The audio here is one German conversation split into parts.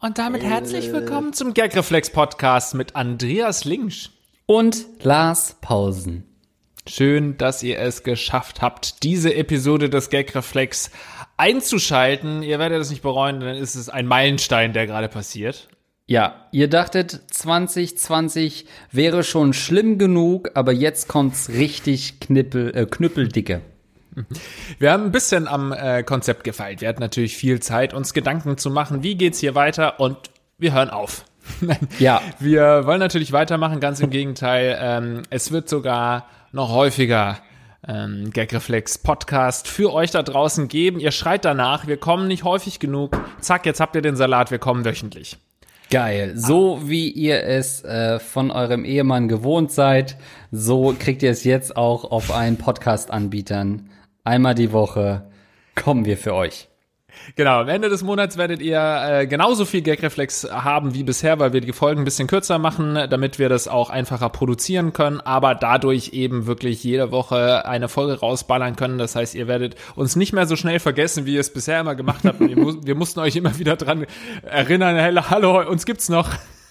Und damit herzlich willkommen zum Gagreflex Podcast mit Andreas Linksch und Lars Pausen. Schön, dass ihr es geschafft habt, diese Episode des Gagreflex einzuschalten. Ihr werdet es nicht bereuen, denn ist es ein Meilenstein, der gerade passiert. Ja, ihr dachtet, 2020 wäre schon schlimm genug, aber jetzt kommt's richtig knippel, äh, knüppeldicke. Wir haben ein bisschen am äh, Konzept gefeilt. Wir hatten natürlich viel Zeit, uns Gedanken zu machen, wie geht's hier weiter und wir hören auf. ja. Wir wollen natürlich weitermachen, ganz im Gegenteil. Ähm, es wird sogar noch häufiger ähm, Gagreflex Podcast für euch da draußen geben. Ihr schreit danach, wir kommen nicht häufig genug. Zack, jetzt habt ihr den Salat, wir kommen wöchentlich. Geil. So wie ihr es äh, von eurem Ehemann gewohnt seid, so kriegt ihr es jetzt auch auf allen Podcast-Anbietern. Einmal die Woche kommen wir für euch. Genau, am Ende des Monats werdet ihr äh, genauso viel Gagreflex haben wie bisher, weil wir die Folgen ein bisschen kürzer machen, damit wir das auch einfacher produzieren können, aber dadurch eben wirklich jede Woche eine Folge rausballern können. Das heißt, ihr werdet uns nicht mehr so schnell vergessen, wie ihr es bisher immer gemacht habt. wir, mussten euch immer wieder dran erinnern, hallo, uns gibt's noch.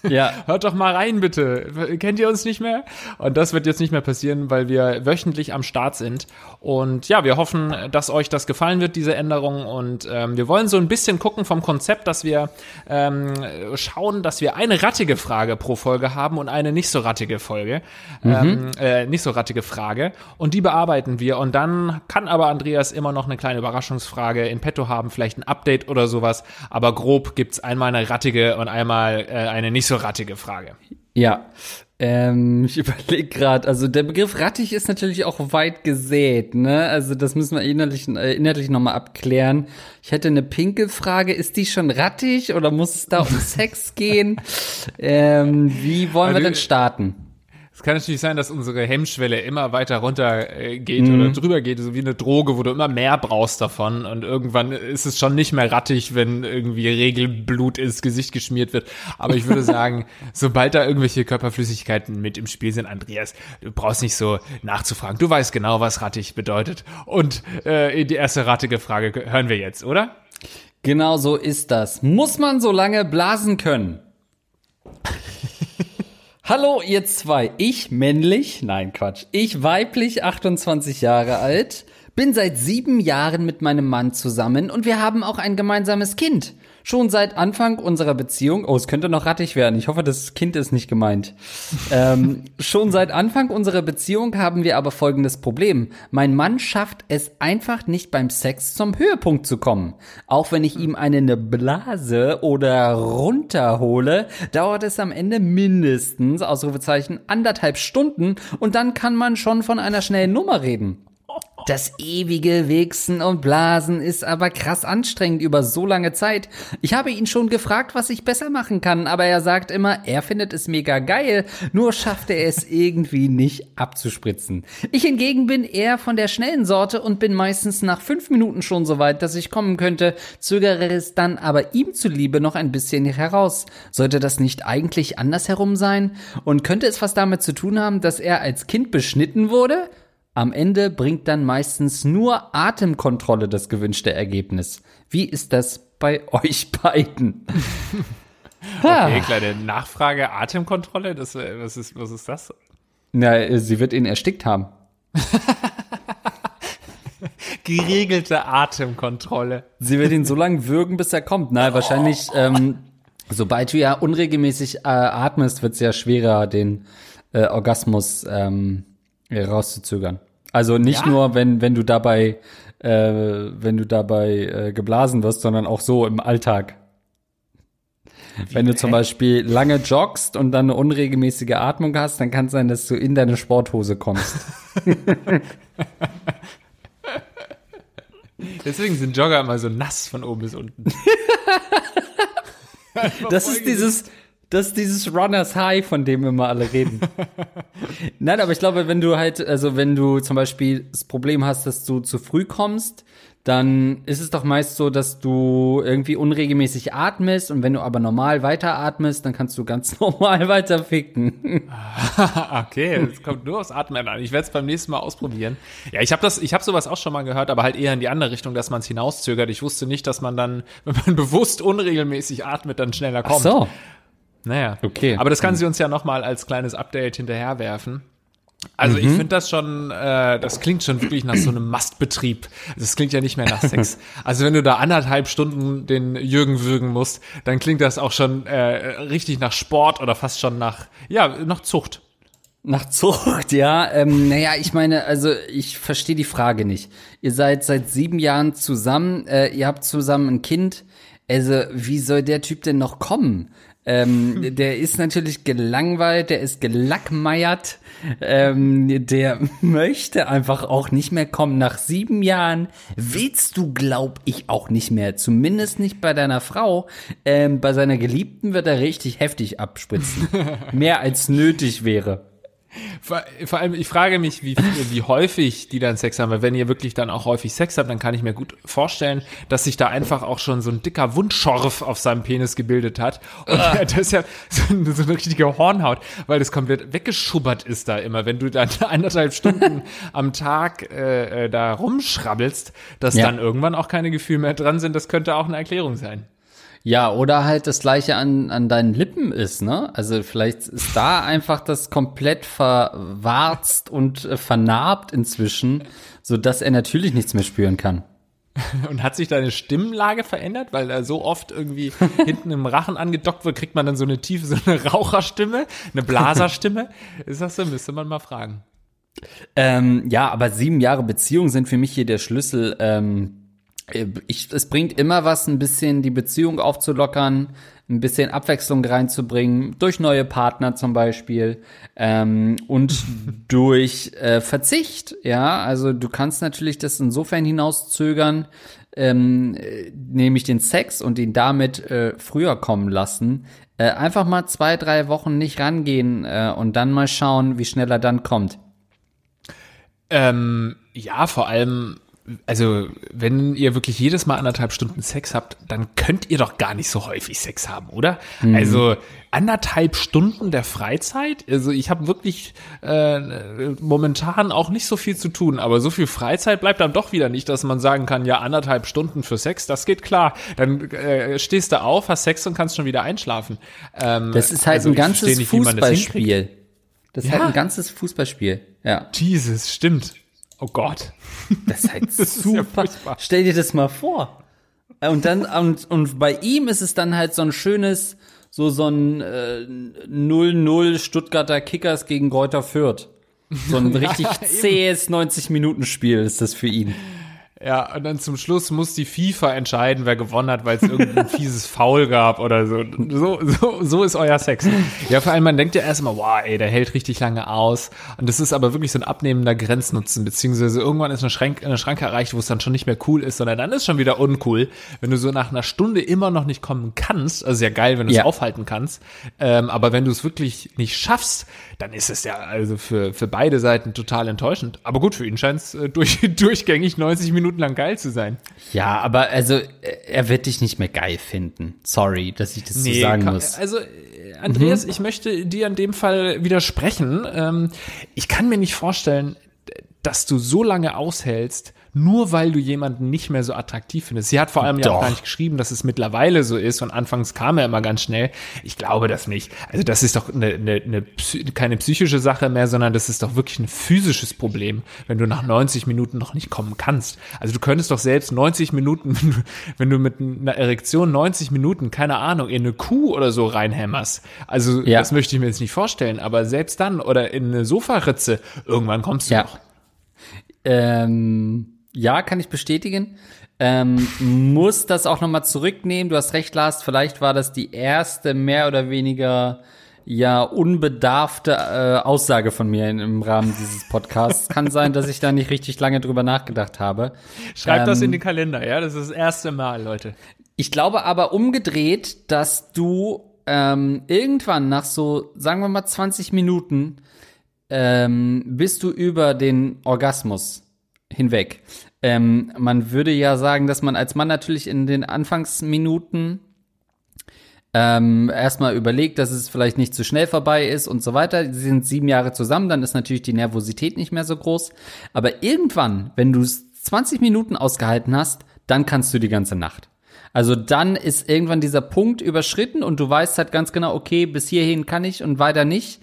Ja. Hört doch mal rein, bitte. Kennt ihr uns nicht mehr? Und das wird jetzt nicht mehr passieren, weil wir wöchentlich am Start sind. Und ja, wir hoffen, dass euch das gefallen wird, diese Änderung. Und ähm, wir wollen so ein bisschen gucken vom Konzept, dass wir ähm, schauen, dass wir eine rattige Frage pro Folge haben und eine nicht so rattige Folge. Mhm. Ähm, äh, nicht so rattige Frage. Und die bearbeiten wir. Und dann kann aber Andreas immer noch eine kleine Überraschungsfrage in petto haben, vielleicht ein Update oder sowas. Aber grob gibt's einmal eine rattige und einmal äh, eine nicht so rattige Frage. Ja. Ähm, ich überlege gerade, also der Begriff rattig ist natürlich auch weit gesät, ne? Also das müssen wir inhaltlich, äh, inhaltlich nochmal abklären. Ich hätte eine Pinkelfrage, ist die schon rattig oder muss es da um Sex gehen? Ähm, wie wollen also, wir denn starten? Es kann natürlich sein, dass unsere Hemmschwelle immer weiter runter äh, geht mhm. oder drüber geht, so wie eine Droge, wo du immer mehr brauchst davon und irgendwann ist es schon nicht mehr rattig, wenn irgendwie Regelblut ins Gesicht geschmiert wird. Aber ich würde sagen, sobald da irgendwelche Körperflüssigkeiten mit im Spiel sind, Andreas, du brauchst nicht so nachzufragen. Du weißt genau, was rattig bedeutet. Und äh, die erste rattige Frage hören wir jetzt, oder? Genau so ist das. Muss man so lange blasen können? Hallo ihr zwei, ich männlich, nein Quatsch, ich weiblich, 28 Jahre alt, bin seit sieben Jahren mit meinem Mann zusammen und wir haben auch ein gemeinsames Kind. Schon seit Anfang unserer Beziehung, oh, es könnte noch rattig werden, ich hoffe, das Kind ist nicht gemeint. ähm, schon seit Anfang unserer Beziehung haben wir aber folgendes Problem. Mein Mann schafft es einfach nicht beim Sex zum Höhepunkt zu kommen. Auch wenn ich ihm eine Blase oder runterhole, dauert es am Ende mindestens, Ausrufezeichen, anderthalb Stunden und dann kann man schon von einer schnellen Nummer reden. Das ewige Wichsen und Blasen ist aber krass anstrengend über so lange Zeit. Ich habe ihn schon gefragt, was ich besser machen kann, aber er sagt immer, er findet es mega geil, nur schafft er es irgendwie nicht abzuspritzen. Ich hingegen bin eher von der schnellen Sorte und bin meistens nach fünf Minuten schon so weit, dass ich kommen könnte, zögere es dann aber ihm zuliebe noch ein bisschen heraus. Sollte das nicht eigentlich andersherum sein? Und könnte es was damit zu tun haben, dass er als Kind beschnitten wurde? Am Ende bringt dann meistens nur Atemkontrolle das gewünschte Ergebnis. Wie ist das bei euch beiden? okay, kleine Nachfrage. Atemkontrolle, das, äh, was, ist, was ist das? Na, äh, sie wird ihn erstickt haben. Geregelte Atemkontrolle. Sie wird ihn so lange würgen, bis er kommt. Na, wahrscheinlich, ähm, sobald du ja unregelmäßig äh, atmest, wird es ja schwerer, den äh, Orgasmus ähm, rauszuzögern. Also nicht ja? nur, wenn, wenn du dabei, äh, wenn du dabei äh, geblasen wirst, sondern auch so im Alltag. Wie wenn du zum Beispiel lange joggst und dann eine unregelmäßige Atmung hast, dann kann es sein, dass du in deine Sporthose kommst. Deswegen sind Jogger immer so nass von oben bis unten. das ist dieses, das ist dieses Runners High, von dem immer alle reden. Nein, aber ich glaube, wenn du halt, also wenn du zum Beispiel das Problem hast, dass du zu früh kommst, dann ist es doch meist so, dass du irgendwie unregelmäßig atmest und wenn du aber normal weiteratmest, dann kannst du ganz normal weiter ficken. okay, es kommt nur aufs Atmen an. Ich werde es beim nächsten Mal ausprobieren. Ja, ich habe das, ich habe sowas auch schon mal gehört, aber halt eher in die andere Richtung, dass man es hinauszögert. Ich wusste nicht, dass man dann, wenn man bewusst unregelmäßig atmet, dann schneller kommt. Ach so. Naja, Okay. Aber das kann sie uns ja noch mal als kleines Update hinterherwerfen. Also ich finde das schon, äh, das klingt schon wirklich nach so einem Mastbetrieb. Das klingt ja nicht mehr nach Sex. Also wenn du da anderthalb Stunden den Jürgen würgen musst, dann klingt das auch schon äh, richtig nach Sport oder fast schon nach, ja, nach Zucht. Nach Zucht, ja. Ähm, naja, ich meine, also ich verstehe die Frage nicht. Ihr seid seit sieben Jahren zusammen, äh, ihr habt zusammen ein Kind. Also, wie soll der Typ denn noch kommen? Ähm, der ist natürlich gelangweilt, der ist gelackmeiert, ähm, der möchte einfach auch nicht mehr kommen. Nach sieben Jahren willst du, glaub ich, auch nicht mehr. Zumindest nicht bei deiner Frau. Ähm, bei seiner Geliebten wird er richtig heftig abspritzen. mehr als nötig wäre. Vor, vor allem, ich frage mich, wie, wie häufig die dann Sex haben, weil wenn ihr wirklich dann auch häufig Sex habt, dann kann ich mir gut vorstellen, dass sich da einfach auch schon so ein dicker Wundschorf auf seinem Penis gebildet hat. Und das ist ja so, eine- so eine richtige Hornhaut, weil das komplett weggeschubbert ist da immer. Wenn du dann eineinhalb Stunden am Tag äh, äh, da rumschrabbelst, dass Ja. dann irgendwann auch keine Gefühle mehr dran sind, das könnte auch eine Erklärung sein. Ja, oder halt das gleiche an, an deinen Lippen ist, ne? Also vielleicht ist da einfach das komplett verwarzt und äh, vernarbt inzwischen, so dass er natürlich nichts mehr spüren kann. Und hat sich deine Stimmlage verändert, weil er so oft irgendwie hinten im Rachen angedockt wird, kriegt man dann so eine tiefe, so eine Raucherstimme, eine Blaserstimme? Ist das so? Müsste man mal fragen. Ähm, ja, aber sieben Jahre Beziehung sind für mich hier der Schlüssel. Ähm, ich, es bringt immer was, ein bisschen die Beziehung aufzulockern, ein bisschen Abwechslung reinzubringen, durch neue Partner zum Beispiel ähm, und durch äh, Verzicht. Ja, also du kannst natürlich das insofern hinauszögern, ähm, äh, nämlich den Sex und ihn damit äh, früher kommen lassen. Äh, einfach mal zwei, drei Wochen nicht rangehen äh, und dann mal schauen, wie schnell er dann kommt. Ähm, ja, vor allem, also wenn ihr wirklich jedes Mal anderthalb Stunden Sex habt, dann könnt ihr doch gar nicht so häufig Sex haben, oder? Also anderthalb Stunden der Freizeit? Also ich habe wirklich äh, momentan auch nicht so viel zu tun, aber so viel Freizeit bleibt dann doch wieder nicht, dass man sagen kann, ja, anderthalb Stunden für Sex, das geht klar. Dann äh, stehst du auf, hast Sex und kannst schon wieder einschlafen. Ähm, Das ist halt also ein ganzes nicht, man das. Fußballspiel. Das ist Ja. halt ein ganzes Fußballspiel. Ja. Jesus, stimmt. Oh Gott. Das ist halt ist ja super. furchtbar. Stell dir das mal vor. Und dann, und, und bei ihm ist es dann halt so ein schönes, so, so ein äh, 0-0 Stuttgarter Kickers gegen Greuther Fürth. So ein richtig zähes 90-Minuten-Spiel ist das für ihn. Ja, und dann zum Schluss muss die FIFA entscheiden, wer gewonnen hat, weil es irgendein fieses Foul gab oder so. so. So so ist euer Sex. Ja, vor allem, man denkt ja erstmal, wow, ey, der hält richtig lange aus. Und das ist aber wirklich so ein abnehmender Grenznutzen, beziehungsweise irgendwann ist eine, Schrank, eine Schranke erreicht, wo es dann schon nicht mehr cool ist, sondern dann ist schon wieder uncool. Wenn du so nach einer Stunde immer noch nicht kommen kannst, also ja geil, wenn du es Ja. aufhalten kannst, ähm, aber wenn du es wirklich nicht schaffst, dann ist es ja also für, für beide Seiten total enttäuschend. Aber gut, für ihn scheint es äh, durch, durchgängig 90 Minuten lang geil zu sein. Ja, aber also, äh, er wird dich nicht mehr geil finden. Sorry, dass ich das so sagen kann- muss. Also, äh, Andreas, ich möchte dir in dem Fall widersprechen. Ähm, ich kann mir nicht vorstellen, dass du so lange aushältst, nur weil du jemanden nicht mehr so attraktiv findest. Sie hat vor allem ja auch Doch. gar nicht geschrieben, dass es mittlerweile so ist und anfangs kam er immer ganz schnell. Ich glaube das nicht. Also das ist doch eine, eine, eine, keine psychische Sache mehr, sondern das ist doch wirklich ein physisches Problem, wenn du nach 90 Minuten noch nicht kommen kannst. Also du könntest doch selbst 90 Minuten, wenn du, wenn du mit einer Erektion 90 Minuten, keine Ahnung, in eine Kuh oder so reinhämmerst. Also Ja. das möchte ich mir jetzt nicht vorstellen, aber selbst dann oder in eine Sofaritze, irgendwann kommst du Ja. noch. Ähm, ja, kann ich bestätigen. Ähm, muss das auch nochmal zurücknehmen. Du hast recht, Lars. Vielleicht war das die erste mehr oder weniger ja unbedarfte äh, Aussage von mir in, im Rahmen dieses Podcasts. Kann sein, dass ich da nicht richtig lange drüber nachgedacht habe. Schreib das Ähm, in den Kalender, ja? Das ist das erste Mal, Leute. Ich glaube aber umgedreht, dass du ähm, irgendwann nach so, sagen wir mal 20 Minuten, ähm, bist du über den Orgasmus hinweg. Ähm, man würde ja sagen, dass man als Mann natürlich in den Anfangsminuten ähm, erstmal überlegt, dass es vielleicht nicht zu schnell vorbei ist und so weiter. Sie sind sieben Jahre zusammen, dann ist natürlich die Nervosität nicht mehr so groß. Aber irgendwann, wenn du es 20 Minuten ausgehalten hast, dann kannst du die ganze Nacht. Also dann ist irgendwann dieser Punkt überschritten und du weißt halt ganz genau, okay, bis hierhin kann ich und weiter nicht,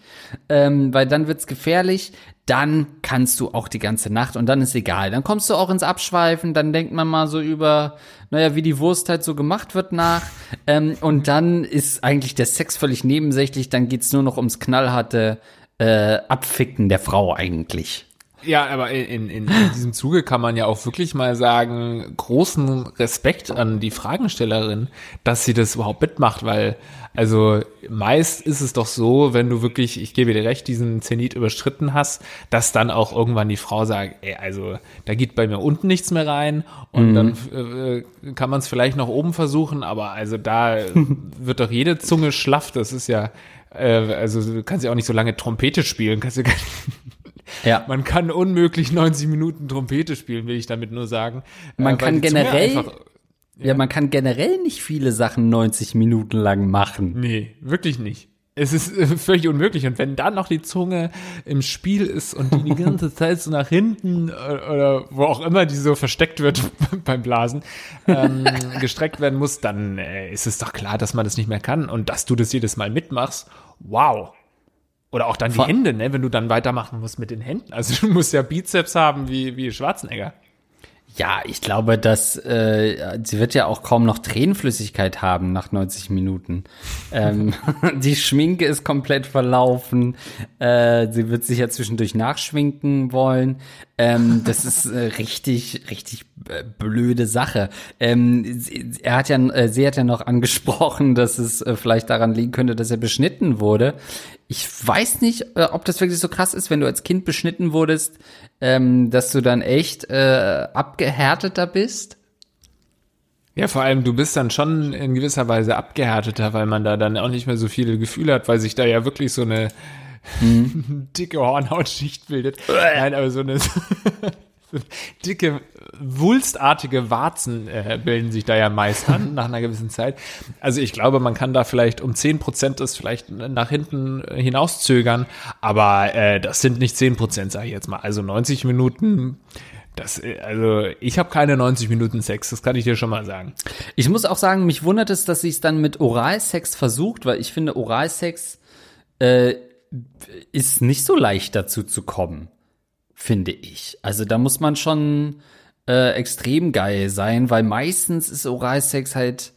ähm, weil dann wird's gefährlich. Dann kannst du auch die ganze Nacht und dann ist egal. Dann kommst du auch ins Abschweifen, dann denkt man mal so über, naja, wie die Wurst halt so gemacht wird nach. Ähm, und dann ist eigentlich der Sex völlig nebensächlich, dann geht's nur noch ums knallharte äh, Abficken der Frau eigentlich. Ja, aber in, in, in diesem Zuge kann man ja auch wirklich mal sagen, großen Respekt an die Fragenstellerin, dass sie das überhaupt mitmacht, weil also meist ist es doch so, wenn du wirklich, ich gebe dir recht, diesen Zenit überschritten hast, dass dann auch irgendwann die Frau sagt, ey, also da geht bei mir unten nichts mehr rein und mhm. dann äh, kann man es vielleicht noch oben versuchen, aber also da wird doch jede Zunge schlaff, das ist ja, äh, also du kannst ja auch nicht so lange Trompete spielen, kannst ja gar nicht ja. Man kann unmöglich 90 Minuten Trompete spielen, will ich damit nur sagen. Man äh, kann generell, einfach, ja. ja, man kann generell nicht viele Sachen 90 Minuten lang machen. Nee, wirklich nicht. Es ist äh, völlig unmöglich. Und wenn dann noch die Zunge im Spiel ist und die die ganze Zeit so nach hinten äh, oder wo auch immer die so versteckt wird beim Blasen, ähm, gestreckt werden muss, dann äh, ist es doch klar, dass man das nicht mehr kann. Und dass du das jedes Mal mitmachst, wow. Oder auch dann die Hände, ne, wenn du dann weitermachen musst mit den Händen. Also du musst ja Bizeps haben wie, wie Schwarzenegger. Ja, ich glaube, dass äh, sie wird ja auch kaum noch Tränenflüssigkeit haben nach 90 Minuten. ähm, die Schminke ist komplett verlaufen. Äh, sie wird sich ja zwischendurch nachschminken wollen. Ähm, das ist äh, richtig, richtig äh, blöde Sache. Ähm, sie, er hat ja, äh, sie hat ja noch angesprochen, dass es äh, vielleicht daran liegen könnte, dass er beschnitten wurde. Ich weiß nicht, äh, ob das wirklich so krass ist, wenn du als Kind beschnitten wurdest, ähm, dass du dann echt äh, abgehärteter bist. Ja, vor allem du bist dann schon in gewisser Weise abgehärteter, weil man da dann auch nicht mehr so viele Gefühle hat, weil sich da ja wirklich so eine hm. dicke Hornhautschicht bildet. Nein, aber so eine dicke, wulstartige Warzen äh, bilden sich da ja meist an nach einer gewissen Zeit. Also ich glaube, man kann da vielleicht um zehn Prozent es vielleicht nach hinten hinauszögern, aber äh, das sind nicht zehn Prozent, sage ich jetzt mal. Also 90 Minuten das, also ich habe keine 90 Minuten Sex, das kann ich dir schon mal sagen. Ich muss auch sagen, mich wundert es, dass sie es dann mit Oralsex versucht, weil ich finde, Oralsex äh, ist nicht so leicht dazu zu kommen finde ich. Also da muss man schon äh, extrem geil sein, weil meistens ist Oralsex halt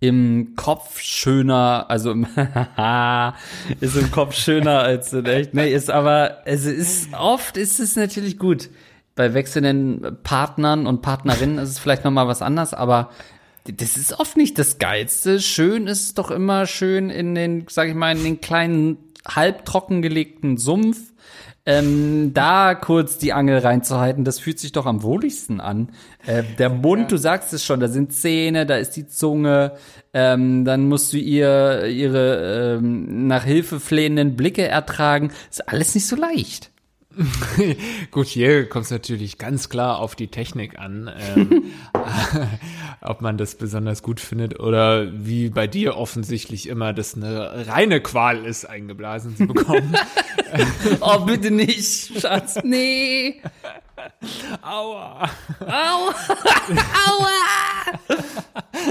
im Kopf schöner, also im ist im Kopf schöner als in echt. Nee, ist aber, es ist oft ist es natürlich gut. Bei wechselnden Partnern und Partnerinnen ist es vielleicht noch mal was anderes, aber das ist oft nicht das geilste. Schön ist es doch immer schön in den, sag ich mal, in den kleinen halbtrocken gelegten Sumpf ähm, da kurz die Angel reinzuhalten, das fühlt sich doch am wohligsten an. Äh, der Mund, ja. du sagst es schon, da sind Zähne, da ist die Zunge, ähm, dann musst du ihr ihre ähm, nach Hilfe flehenden Blicke ertragen. Ist alles nicht so leicht. Gut, hier kommt es natürlich ganz klar auf die Technik an, ähm, ob man das besonders gut findet oder wie bei dir offensichtlich immer das eine reine Qual ist, eingeblasen zu bekommen. oh, bitte nicht, Schatz, nee. Aua. Aua. Aua.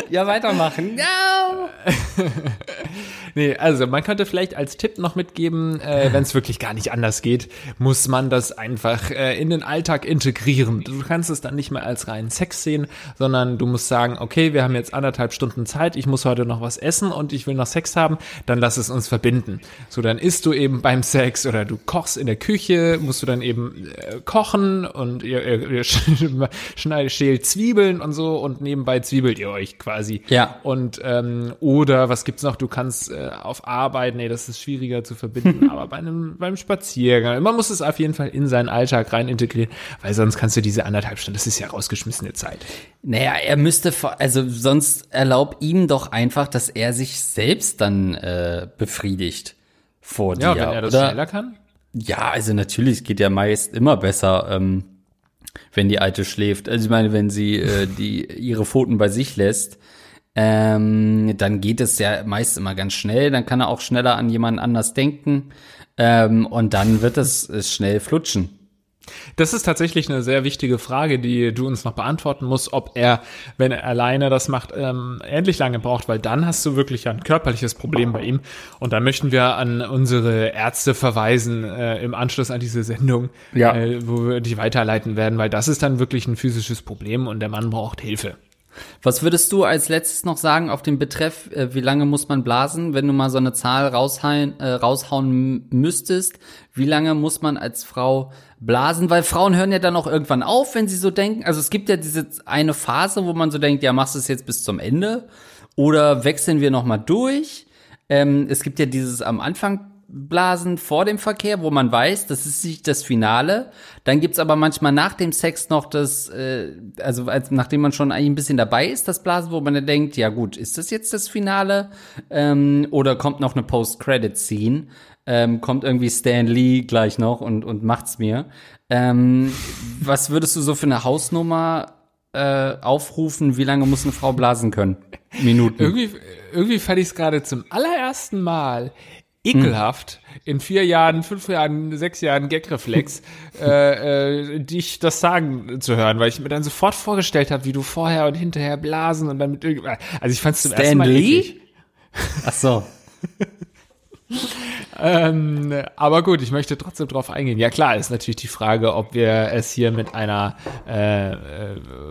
ja, weitermachen. No. nee, also man könnte vielleicht als Tipp noch mitgeben, äh, wenn es wirklich gar nicht anders geht, muss man das einfach äh, in den Alltag integrieren. Du kannst es dann nicht mehr als reinen Sex sehen, sondern du musst sagen, okay, wir haben jetzt anderthalb Stunden Zeit, ich muss heute noch was essen und ich will noch Sex haben, dann lass es uns verbinden. So, dann isst du eben beim Sex oder du kochst in der Küche, musst du dann eben äh, kochen und ihr, ihr, ihr schneidet, schält Zwiebeln und so und nebenbei zwiebelt ihr euch quasi. Ja. Und ähm, oder was gibt's noch? Du kannst äh, auf Arbeit, nee, das ist schwieriger zu verbinden, aber bei einem beim Spaziergang, man muss es auf jeden Fall in seinen Alltag rein integrieren, weil sonst kannst du diese anderthalb Stunden, das ist ja rausgeschmissene Zeit. Naja, er müsste, also sonst erlaub ihm doch einfach, dass er sich selbst dann äh, befriedigt vor dir. Ja, wenn er das oder? schneller kann. Ja, also natürlich, es geht ja meist immer besser. Ähm, Wenn die Alte schläft. Also ich meine, wenn sie äh, die ihre Pfoten bei sich lässt, ähm, dann geht es ja meist immer ganz schnell. Dann kann er auch schneller an jemanden anders denken. Ähm, und dann wird es, es schnell flutschen. Das ist tatsächlich eine sehr wichtige Frage, die du uns noch beantworten musst, ob er, wenn er alleine das macht, ähm, endlich lange braucht, weil dann hast du wirklich ein körperliches Problem bei ihm. Und da möchten wir an unsere Ärzte verweisen äh, im Anschluss an diese Sendung, Ja. äh, wo wir dich weiterleiten werden, weil das ist dann wirklich ein physisches Problem und der Mann braucht Hilfe. Was würdest du als letztes noch sagen auf den Betreff, äh, wie lange muss man blasen, wenn du mal so eine Zahl raushauen, äh, raushauen müsstest? Wie lange muss man als Frau blasen? Weil Frauen hören ja dann auch irgendwann auf, wenn sie so denken. Also es gibt ja diese eine Phase, wo man so denkt, ja, machst du es jetzt bis zum Ende? Oder wechseln wir noch mal durch? Ähm, es gibt ja dieses am Anfang Blasen vor dem Verkehr, wo man weiß, das ist nicht das Finale. Dann gibt's aber manchmal nach dem Sex noch das, äh, also als, nachdem man schon eigentlich ein bisschen dabei ist, das Blasen, wo man dann denkt, ja gut, ist das jetzt das Finale? Ähm, oder kommt noch eine Post-Credit-Scene? Ähm, kommt irgendwie Stan Lee gleich noch und, und macht's mir. Ähm, was würdest du so für eine Hausnummer äh, aufrufen? Wie lange muss eine Frau blasen können? Minuten. Irgendwie, irgendwie fand ich es gerade zum allerersten Mal ekelhaft in vier Jahren, fünf Jahren, sechs Jahren Gagreflex, äh, äh, dich das sagen zu hören, weil ich mir dann sofort vorgestellt habe, wie du vorher und hinterher blasen und dann mit irgendwie, also ich fand es zum ersten Stan Mal Lee? eklig. Ach so. Ähm, aber gut, ich möchte trotzdem drauf eingehen. Ja klar, ist natürlich die Frage, ob wir es hier mit einer äh, äh,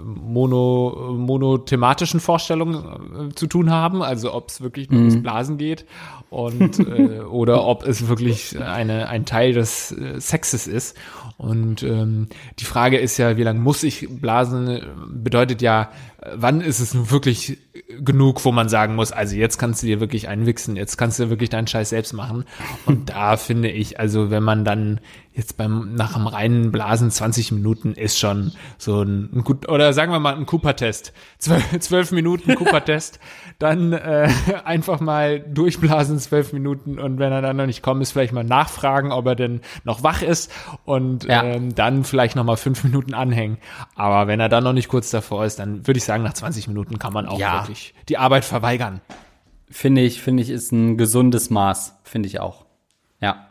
mono, monothematischen Vorstellung äh, zu tun haben, also ob es wirklich nur ums Blasen geht und äh, oder ob es wirklich eine, ein Teil des äh, Sexes ist. Und ähm, die Frage ist ja, wie lange muss ich blasen? Bedeutet ja, wann ist es nun wirklich genug, wo man sagen muss, also jetzt kannst du dir wirklich einwichsen, jetzt kannst du wirklich deinen Scheiß selbst machen. Und da finde ich, also wenn man dann jetzt beim nach dem reinen Blasen 20 Minuten ist schon so ein, ein gut oder sagen wir mal ein Cooper-Test, zwölf, zwölf Minuten Cooper-Test, dann äh, einfach mal durchblasen zwölf Minuten und wenn er dann noch nicht kommt, ist vielleicht mal nachfragen, ob er denn noch wach ist und Ja. ähm, dann vielleicht noch mal fünf Minuten anhängen. Aber wenn er dann noch nicht kurz davor ist, dann würde ich sagen, nach 20 Minuten kann man auch Ja. wirklich die Arbeit verweigern. Finde ich, finde ich, ist ein gesundes Maß. Finde ich auch. Ja.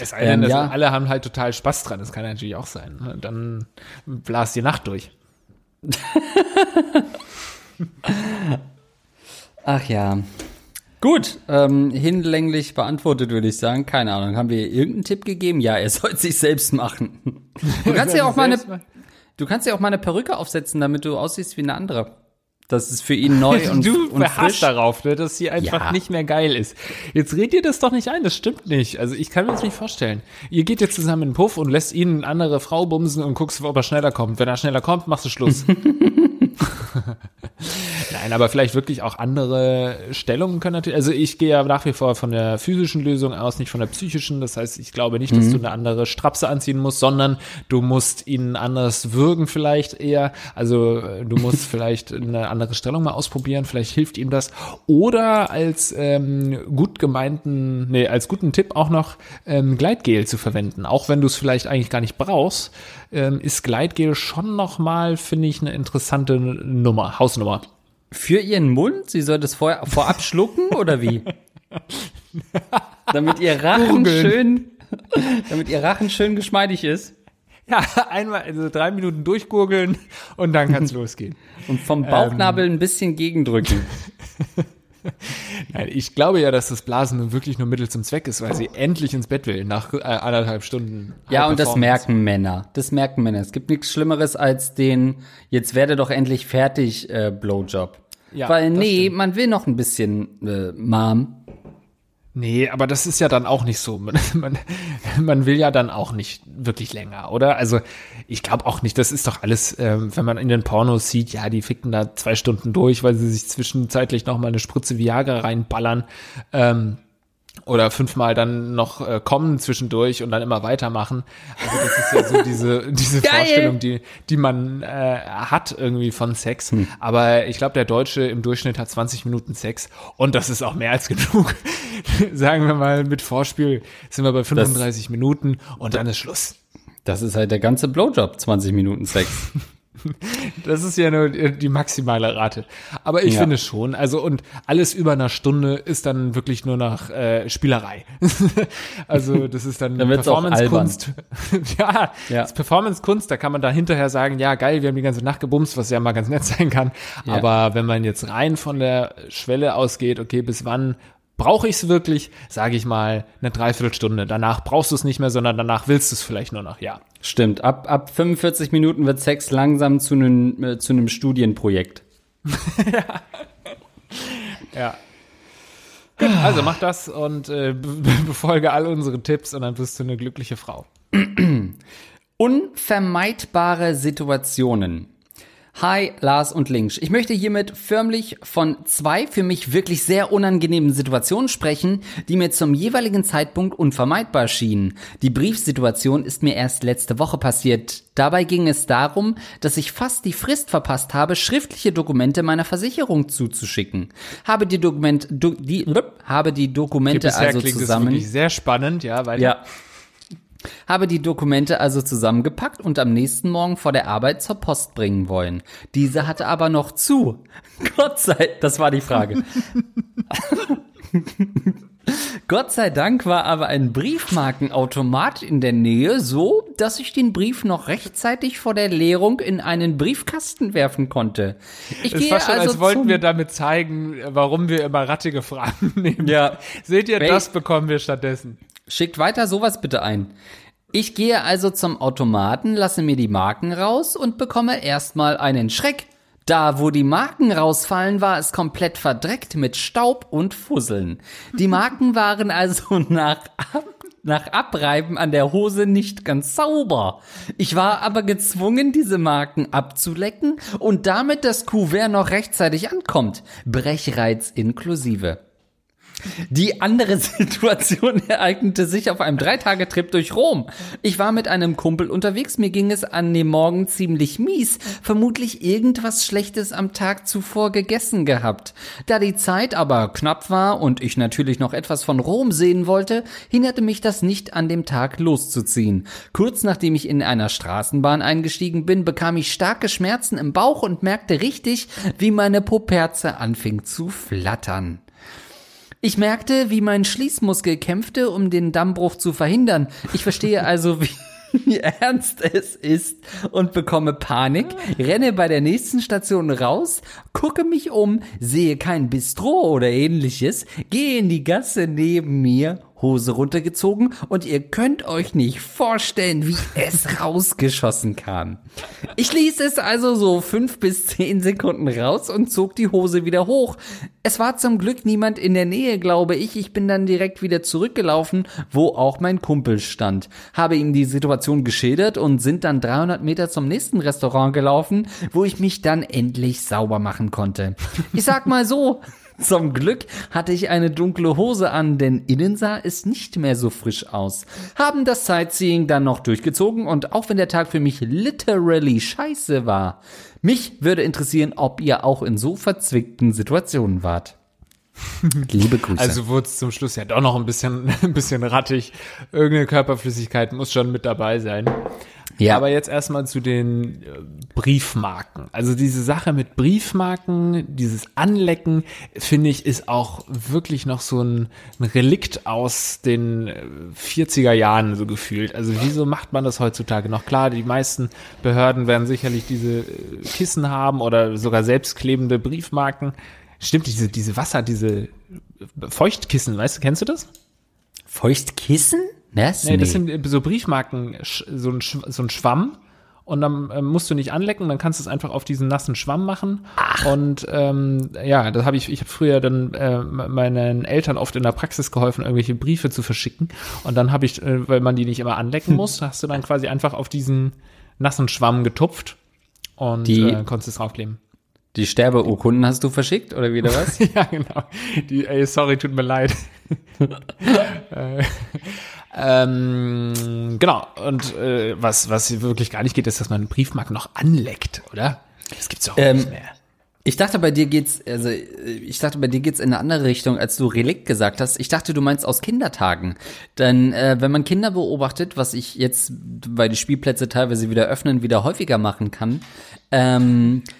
Es sei denn, Ähm, ja. alle haben halt total Spaß dran. Das kann natürlich auch sein. ne? Dann blast die Nacht durch. Ach ja. Gut, ähm, hinlänglich beantwortet würde ich sagen. Keine Ahnung. Haben wir irgendeinen Tipp gegeben? Ja, er soll sich selbst machen. Du kannst ja auch mal eine, du kannst ja auch mal eine Perücke aufsetzen, damit du aussiehst wie eine andere. Das ist für ihn neu und, du und frisch. darauf, ne, dass sie einfach Ja. nicht mehr geil ist. Jetzt red dir das doch nicht ein, das stimmt nicht. Also ich kann mir das nicht vorstellen. Ihr geht jetzt zusammen in den Puff und lässt ihn eine andere Frau bumsen und guckst, ob er schneller kommt. Wenn er schneller kommt, machst du Schluss. Nein, aber vielleicht wirklich auch andere Stellungen können natürlich. Also ich gehe ja nach wie vor von der physischen Lösung aus, nicht von der psychischen. Das heißt, ich glaube nicht, dass du eine andere Strapse anziehen musst, sondern du musst ihn anders würgen vielleicht eher. Also äh, du musst vielleicht eine andere Stellung mal ausprobieren. Vielleicht hilft ihm das. Oder als ähm, gut gemeinten, nee, als guten Tipp auch noch ähm, Gleitgel zu verwenden. Auch wenn du es vielleicht eigentlich gar nicht brauchst, ähm, ist Gleitgel schon noch mal, finde ich, eine interessante Nummer, Hausnummer. Für ihren Mund? Sie soll das vorher, vorab schlucken oder wie? damit ihr Rachen Gurgeln. schön, damit ihr Rachen schön geschmeidig ist. Ja, einmal, also drei Minuten durchgurgeln und dann kann's losgehen. Und vom Bauchnabel ein bisschen gegendrücken. Nein, ich glaube ja, dass das Blasen nun wirklich nur Mittel zum Zweck ist, weil sie endlich ins Bett will nach äh, anderthalb Stunden. Ja, und das merken Männer. Das merken Männer. Es gibt nichts Schlimmeres als den, jetzt werde doch endlich fertig, äh, Blowjob. Ja, Weil, nee, stimmt. man will noch ein bisschen, äh, Mom. Nee, aber das ist ja dann auch nicht so. Man, man, man will ja dann auch nicht wirklich länger, oder? Also ich glaube auch nicht, das ist doch alles, ähm, wenn man in den Pornos sieht, ja, die ficken da zwei Stunden durch, weil sie sich zwischenzeitlich noch mal eine Spritze Viagra reinballern. Ähm, oder fünfmal dann noch äh, kommen zwischendurch und dann immer weitermachen. Also das ist ja so diese, diese Geil. Vorstellung, die, die man äh, hat irgendwie von Sex. Aber ich glaube, der Deutsche im Durchschnitt hat 20 Minuten Sex und das ist auch mehr als genug. Sagen wir mal, mit Vorspiel sind wir bei 35 Minuten und dann ist Schluss. Das ist halt der ganze Blowjob, 20 Minuten Sex. Das ist ja nur die maximale Rate. Aber ich Ja. finde schon, also und alles über einer Stunde ist dann wirklich nur nach äh, Spielerei. also das ist dann, Dann Performance-Kunst. ja, Ja. das Performance-Kunst, da kann man da hinterher sagen, ja geil, wir haben die ganze Nacht gebumst, was ja mal ganz nett sein kann. Ja. Aber wenn man jetzt rein von der Schwelle ausgeht, okay, bis wann brauche ich es wirklich, sage ich mal, eine Dreiviertelstunde. Danach brauchst du es nicht mehr, sondern danach willst du es vielleicht nur noch, ja. Stimmt, ab, ab 45 Minuten wird Sex langsam zu einem äh, zu einem Studienprojekt. Ja. Gut, also mach das und äh, be be- befolge all unsere Tipps und dann wirst du eine glückliche Frau. Unvermeidbare Situationen. Hi, Lars und Links. Ich möchte hiermit förmlich von zwei für mich wirklich sehr unangenehmen Situationen sprechen, die mir zum jeweiligen Zeitpunkt unvermeidbar schienen. Die Briefsituation ist mir erst letzte Woche passiert. Dabei ging es darum, dass ich fast die Frist verpasst habe, schriftliche Dokumente meiner Versicherung zuzuschicken. Habe die Dokument, do, die, habe die Dokumente Bisher also zusammen. wirklich sehr spannend, ja, weil Ja. Habe die Dokumente also zusammengepackt und am nächsten Morgen vor der Arbeit zur Post bringen wollen. Diese hatte aber noch zu. Gott sei, das war die Frage. Gott sei Dank war aber ein Briefmarkenautomat in der Nähe so, dass ich den Brief noch rechtzeitig vor der Leerung in einen Briefkasten werfen konnte. Ich es war schon, also als wollten wir damit zeigen, warum wir immer rattige Fragen nehmen. Ja. Seht ihr, Wel- das bekommen wir stattdessen. Schickt weiter sowas bitte ein. Ich gehe also zum Automaten, lasse mir die Marken raus und bekomme erstmal einen Schreck. Da, wo die Marken rausfallen, war es komplett verdreckt mit Staub und Fusseln. Die Marken waren also nach, Ab nach Abreiben an der Hose nicht ganz sauber. Ich war aber gezwungen, diese Marken abzulecken und damit das Kuvert noch rechtzeitig ankommt. Brechreiz inklusive. Die andere Situation ereignete sich auf einem Dreitagetrip durch Rom. Ich war mit einem Kumpel unterwegs, mir ging es an dem Morgen ziemlich mies, vermutlich irgendwas Schlechtes am Tag zuvor gegessen gehabt. Da die Zeit aber knapp war und ich natürlich noch etwas von Rom sehen wollte, hinderte mich das nicht an dem Tag loszuziehen. Kurz nachdem ich in einer Straßenbahn eingestiegen bin, bekam ich starke Schmerzen im Bauch und merkte richtig, wie meine Poperze anfing zu flattern. Ich merkte, wie mein Schließmuskel kämpfte, um den Dammbruch zu verhindern. Ich verstehe also, wie, wie ernst es ist und bekomme Panik, renne bei der nächsten Station raus, gucke mich um, sehe kein Bistro oder ähnliches, gehe in die Gasse neben mir, Hose runtergezogen und ihr könnt euch nicht vorstellen, wie es rausgeschossen kam. Ich ließ es also so fünf bis zehn Sekunden raus und zog die Hose wieder hoch. Es war zum Glück niemand in der Nähe, glaube ich. Ich bin dann direkt wieder zurückgelaufen, wo auch mein Kumpel stand. Habe ihm die Situation geschildert und sind dann 300 Meter zum nächsten Restaurant gelaufen, wo ich mich dann endlich sauber machen konnte. Ich sag mal so, zum Glück hatte ich eine dunkle Hose an, denn innen sah es nicht mehr so frisch aus. Haben das Sightseeing dann noch durchgezogen und auch wenn der Tag für mich literally scheiße war, mich würde interessieren, ob ihr auch in so verzwickten Situationen wart. Liebe Grüße. Also wurde es zum Schluss ja doch noch ein bisschen, ein bisschen rattig. Irgendeine Körperflüssigkeit muss schon mit dabei sein. Ja, Aber jetzt erstmal zu den äh, Briefmarken. Also diese Sache mit Briefmarken, dieses Anlecken, finde ich, ist auch wirklich noch so ein, ein Relikt aus den äh, 40er Jahren so gefühlt. Also wieso macht man das heutzutage noch? Klar, die meisten Behörden werden sicherlich diese äh, Kissen haben oder sogar selbstklebende Briefmarken. Stimmt, diese, diese Wasser, diese Feuchtkissen, weißt du, kennst du das? Feuchtkissen? Das? Nee, das sind so Briefmarken, so ein, so ein Schwamm. Und dann ähm, musst du nicht anlecken, dann kannst du es einfach auf diesen nassen Schwamm machen. Und ähm, ja, das habe ich, ich habe früher dann äh, meinen Eltern oft in der Praxis geholfen, irgendwelche Briefe zu verschicken. Und dann habe ich, äh, weil man die nicht immer anlecken muss, hast du dann quasi einfach auf diesen nassen Schwamm getupft und Die- äh, konntest es draufkleben. Die Sterbeurkunden hast du verschickt oder wieder was? ja, genau. Die, ey, sorry, tut mir leid. äh, ähm, genau. Und äh, was, was wirklich gar nicht geht, ist, dass man Briefmarken noch anleckt, oder? Das gibt's doch auch Ähm, nicht mehr. Ich dachte, bei dir geht's, also ich dachte, bei dir geht's in eine andere Richtung, als du Relikt gesagt hast. Ich dachte, du meinst aus Kindertagen. Denn äh, wenn man Kinder beobachtet, was ich jetzt, weil die Spielplätze teilweise wieder öffnen, wieder häufiger machen kann, ähm, äh,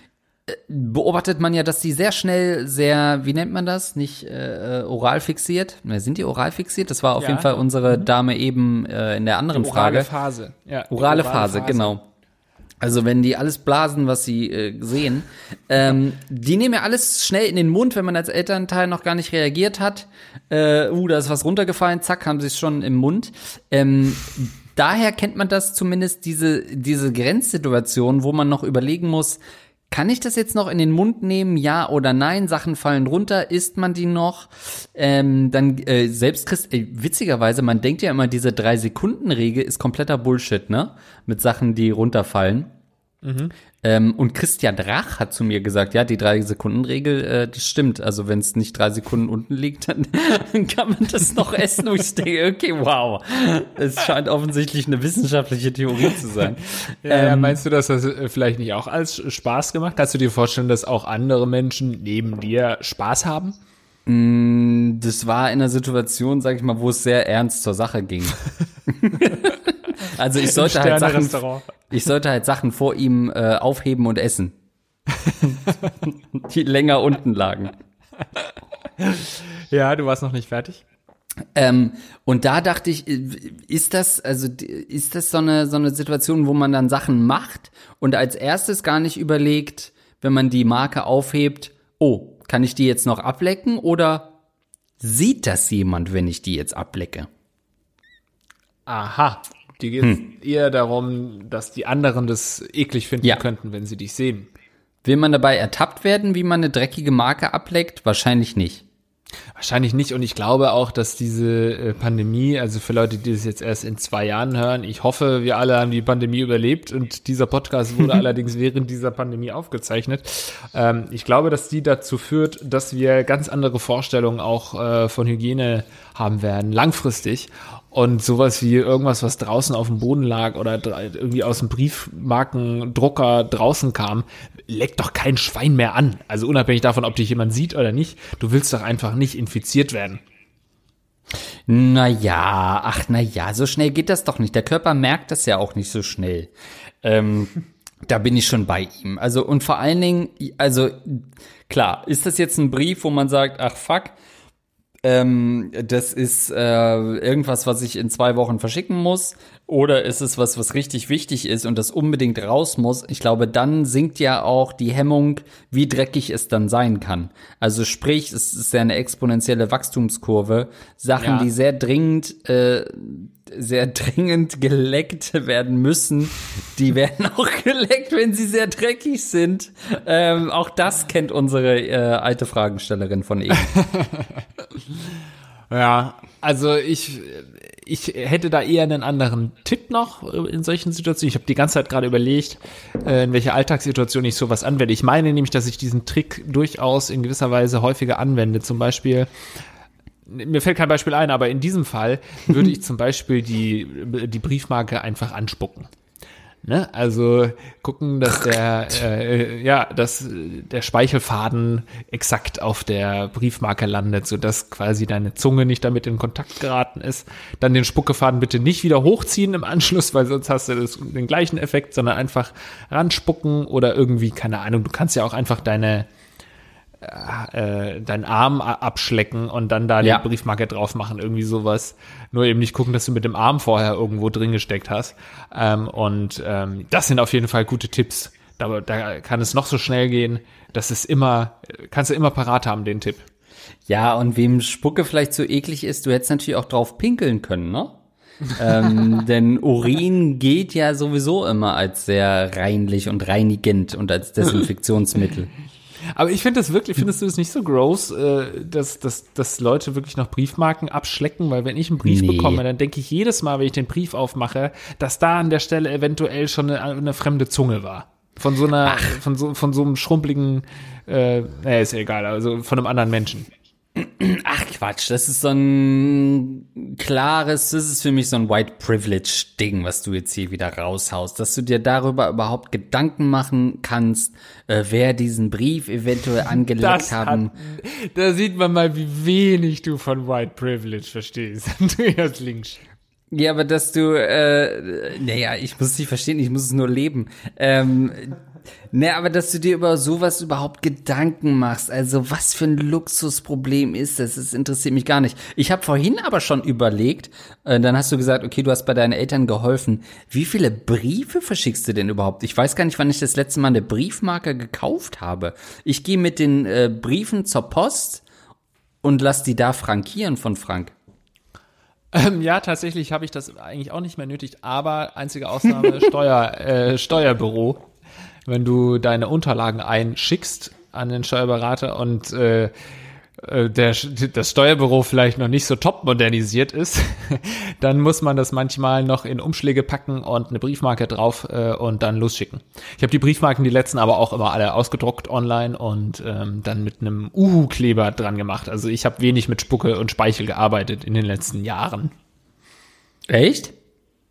beobachtet man ja, dass die sehr schnell sehr, wie nennt man das? Nicht äh, oral fixiert? Ne, sind die oral fixiert? Das war auf Ja. jeden Fall unsere Dame eben äh, in der anderen Orale Frage. Phase. Ja, die Orale Phase, genau. Also wenn die alles blasen, was sie äh, sehen, ähm, die nehmen ja alles schnell in den Mund, wenn man als Elternteil noch gar nicht reagiert hat. Äh, uh, da ist was runtergefallen, zack, haben sie es schon im Mund. Ähm, daher kennt man das zumindest, diese, diese Grenzsituation, wo man noch überlegen muss, kann ich das jetzt noch in den Mund nehmen, ja oder nein? Sachen fallen runter, isst man die noch? Ähm, dann äh, selbst Christ, ey, witzigerweise, man denkt ja immer, diese drei Sekunden Regel ist kompletter Bullshit, ne? Mit Sachen, die runterfallen. Ähm, und Christian Drach hat zu mir gesagt, ja, die drei Sekunden Regel, äh, das stimmt. Also wenn es nicht drei Sekunden unten liegt, dann kann man das noch essen. Und ich denke, okay, wow, es scheint offensichtlich eine wissenschaftliche Theorie zu sein. Ja, ja, Ähm, meinst du, dass das äh, vielleicht nicht auch als Spaß gemacht? Kannst du dir vorstellen, dass auch andere Menschen neben dir Spaß haben? Das war in einer Situation, sag ich mal, wo es sehr ernst zur Sache ging. also ich sollte halt Sachen, ich sollte halt Sachen vor ihm äh, aufheben und essen, die länger unten lagen. Ja, du warst noch nicht fertig. Ähm, und da dachte ich, ist das, also ist das so eine, so eine Situation, wo man dann Sachen macht und als erstes gar nicht überlegt, wenn man die Marke aufhebt, oh, kann ich die jetzt noch ablecken oder sieht das jemand, wenn ich die jetzt ablecke? Aha. Dir geht Hm. eher darum, dass die anderen das eklig finden Ja. könnten, wenn sie dich sehen. Will man dabei ertappt werden, wie man eine dreckige Marke ableckt? Wahrscheinlich nicht. Wahrscheinlich nicht. Und ich glaube auch, dass diese äh, Pandemie, also für Leute, die das jetzt erst in zwei Jahren hören, ich hoffe, wir alle haben die Pandemie überlebt und dieser Podcast wurde allerdings während dieser Pandemie aufgezeichnet. Ähm, ich glaube, dass die dazu führt, dass wir ganz andere Vorstellungen auch äh, von Hygiene haben werden, langfristig. Und sowas wie irgendwas, was draußen auf dem Boden lag oder irgendwie aus dem Briefmarkendrucker draußen kam, leckt doch kein Schwein mehr an. Also unabhängig davon, ob dich jemand sieht oder nicht, du willst doch einfach nicht infiziert werden. Naja, ach na ja, so schnell geht das doch nicht. Der Körper merkt das ja auch nicht so schnell. Ähm, da bin ich schon bei ihm. Also und vor allen Dingen, also klar, ist das jetzt ein Brief, wo man sagt, ach fuck, ähm, das ist äh, irgendwas, was ich in zwei Wochen verschicken muss, oder ist es was, was richtig wichtig ist und das unbedingt raus muss? Ich glaube, dann sinkt ja auch die Hemmung, wie dreckig es dann sein kann. Also sprich, es ist ja eine exponentielle Wachstumskurve. Sachen, Ja. die sehr dringend äh, sehr dringend geleckt werden müssen, die werden auch geleckt, wenn sie sehr dreckig sind. Ähm, auch das kennt unsere äh, alte Fragenstellerin von eben. Ja, also ich, ich hätte da eher einen anderen Tipp noch in solchen Situationen. Ich habe die ganze Zeit gerade überlegt, äh, in welcher Alltagssituation ich sowas anwende. Ich meine nämlich, dass ich diesen Trick durchaus in gewisser Weise häufiger anwende. Zum Beispiel, mir fällt kein Beispiel ein, aber in diesem Fall würde ich zum Beispiel die, die Briefmarke einfach anspucken. Ne? Also gucken, dass der äh, ja, dass der Speichelfaden exakt auf der Briefmarke landet, so dass quasi deine Zunge nicht damit in Kontakt geraten ist. Dann den Spuckefaden bitte nicht wieder hochziehen im Anschluss, weil sonst hast du das, den gleichen Effekt, sondern einfach ranspucken oder irgendwie keine Ahnung. Du kannst ja auch einfach deine äh, deinen Arm abschlecken und dann da Ja. die Briefmarke drauf machen, irgendwie sowas. Nur eben nicht gucken, dass du mit dem Arm vorher irgendwo drin gesteckt hast. Ähm, und ähm, das sind auf jeden Fall gute Tipps. Da, da kann es noch so schnell gehen. Das ist immer, kannst du immer parat haben, den Tipp. Ja, und wem Spucke vielleicht so eklig ist, du hättest natürlich auch drauf pinkeln können, ne? ähm, denn Urin geht ja sowieso immer als sehr reinlich und reinigend und als Desinfektionsmittel. Aber ich finde das wirklich, findest du das nicht so gross, äh, dass, dass, dass Leute wirklich noch Briefmarken abschlecken? Weil wenn ich einen Brief Nee. bekomme, dann denke ich jedes Mal, wenn ich den Brief aufmache, dass da an der Stelle eventuell schon eine, eine fremde Zunge war. Von so einer, von so, von so einem schrumpeligen, äh, naja, ist ja egal, also von einem anderen Menschen. Ach Quatsch. Das ist so ein klares, das ist für mich so ein White Privilege Ding, was du jetzt hier wieder raushaust, dass du dir darüber überhaupt Gedanken machen kannst, äh, wer diesen Brief eventuell angelegt Das haben. hat, da sieht man mal, wie wenig du von White Privilege verstehst. Andreas Links. Ja, aber dass du, äh, naja, ich muss es nicht verstehen, ich muss es nur leben. Ähm, ne, aber dass du dir über sowas überhaupt Gedanken machst, also was für ein Luxusproblem ist das, das interessiert mich gar nicht. Ich habe vorhin aber schon überlegt, äh, dann hast du gesagt, okay, du hast bei deinen Eltern geholfen. Wie viele Briefe verschickst du denn überhaupt? Ich weiß gar nicht, wann ich das letzte Mal eine Briefmarke gekauft habe. Ich gehe mit den äh, Briefen zur Post und lass die da frankieren von Frank. Ähm, ja, tatsächlich habe ich das eigentlich auch nicht mehr nötig, aber einzige Ausnahme Steuer, äh, Steuerbüro. Wenn du deine Unterlagen einschickst an den Steuerberater und äh, äh, der, das Steuerbüro vielleicht noch nicht so top modernisiert ist, dann muss man das manchmal noch in Umschläge packen und eine Briefmarke drauf äh, und dann losschicken. Ich habe die Briefmarken, die letzten aber auch immer alle ausgedruckt online und ähm, dann mit einem Uhu-Kleber dran gemacht. Also ich habe wenig mit Spucke und Speichel gearbeitet in den letzten Jahren. Echt?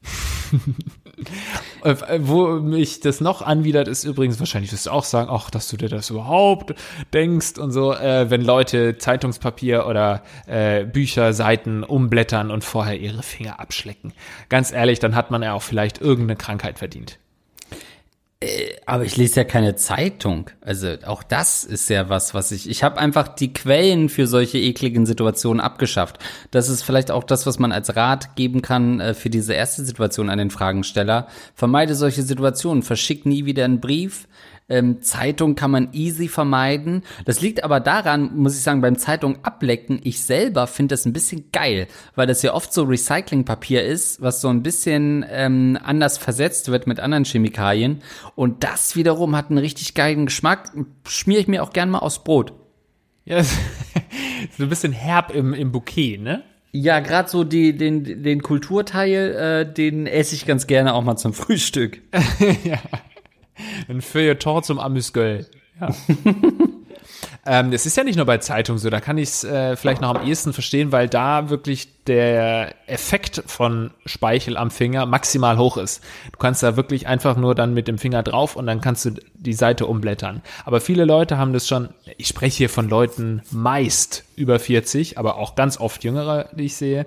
Äh, Wo mich das noch anwidert, ist übrigens, wahrscheinlich wirst du auch sagen, ach, dass du dir das überhaupt denkst und so, äh, wenn Leute Zeitungspapier oder äh, Bücher, Seiten umblättern und vorher ihre Finger abschlecken. Ganz ehrlich, dann hat man ja auch vielleicht irgendeine Krankheit verdient. Aber ich lese ja keine Zeitung. Also auch das ist ja was, was ich. Ich habe einfach die Quellen für solche ekligen Situationen abgeschafft. Das ist vielleicht auch das, was man als Rat geben kann äh, für diese erste Situation an den Fragensteller. Vermeide solche Situationen. Verschick nie wieder einen Brief. Ähm, Zeitung kann man easy vermeiden. Das liegt aber daran, muss ich sagen, beim Zeitung ablecken, ich selber finde das ein bisschen geil, weil das ja oft so Recyclingpapier ist, was so ein bisschen ähm, anders versetzt wird mit anderen Chemikalien. Und das wiederum hat einen richtig geilen Geschmack. Schmiere ich mir auch gern mal aufs Brot. Ja, so ein bisschen herb im, im Bouquet, ne? Ja, gerade so die, den, den Kulturteil, äh, den esse ich ganz gerne auch mal zum Frühstück. Ein Feuilleton zum Amüsgöl. Ja. ähm, das ist ja nicht nur bei Zeitungen so, da kann ich es äh, vielleicht noch am ehesten verstehen, weil da wirklich der Effekt von Speichel am Finger maximal hoch ist. Du kannst da wirklich einfach nur dann mit dem Finger drauf und dann kannst du die Seite umblättern. Aber viele Leute haben das schon, ich spreche hier von Leuten meist über 40, aber auch ganz oft jüngere, die ich sehe,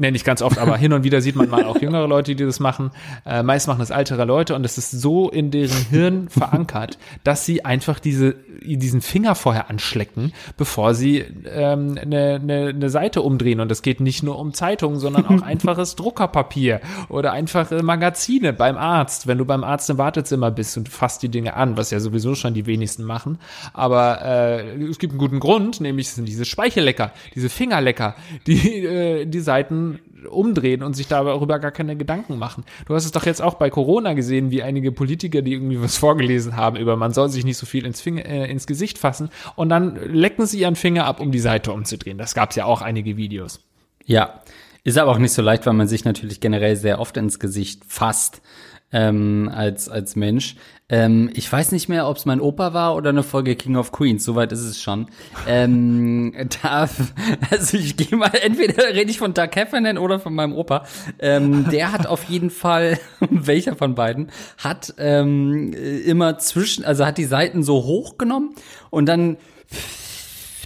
Nee, nicht ganz oft, aber hin und wieder sieht man mal auch jüngere Leute, die das machen. Äh, meist machen das ältere Leute und es ist so in deren Hirn verankert, dass sie einfach diese, diesen Finger vorher anschlecken, bevor sie ähm, eine, eine, eine Seite umdrehen. Und es geht nicht nur um Zeitungen, sondern auch einfaches Druckerpapier oder einfache Magazine beim Arzt. Wenn du beim Arzt im Wartezimmer bist und fasst die Dinge an, was ja sowieso schon die wenigsten machen. Aber äh, es gibt einen guten Grund, nämlich es sind diese Speichellecker, diese Fingerlecker, die äh, die Seiten umdrehen und sich darüber gar keine Gedanken machen. Du hast es doch jetzt auch bei Corona gesehen, wie einige Politiker, die irgendwie was vorgelesen haben über man soll sich nicht so viel ins, Finger, äh, ins Gesicht fassen und dann lecken sie ihren Finger ab, um die Seite umzudrehen. Das gab es ja auch einige Videos. Ja, ist aber auch nicht so leicht, weil man sich natürlich generell sehr oft ins Gesicht fasst ähm, als als Mensch. Ähm, ich weiß nicht mehr, ob es mein Opa war oder eine Folge King of Queens. Soweit ist es schon. ähm, da, also ich gehe mal, entweder rede ich von Doug Heffernan oder von meinem Opa. Ähm, der hat auf jeden Fall, welcher von beiden, hat ähm, immer zwischen, also hat die Seiten so hochgenommen und dann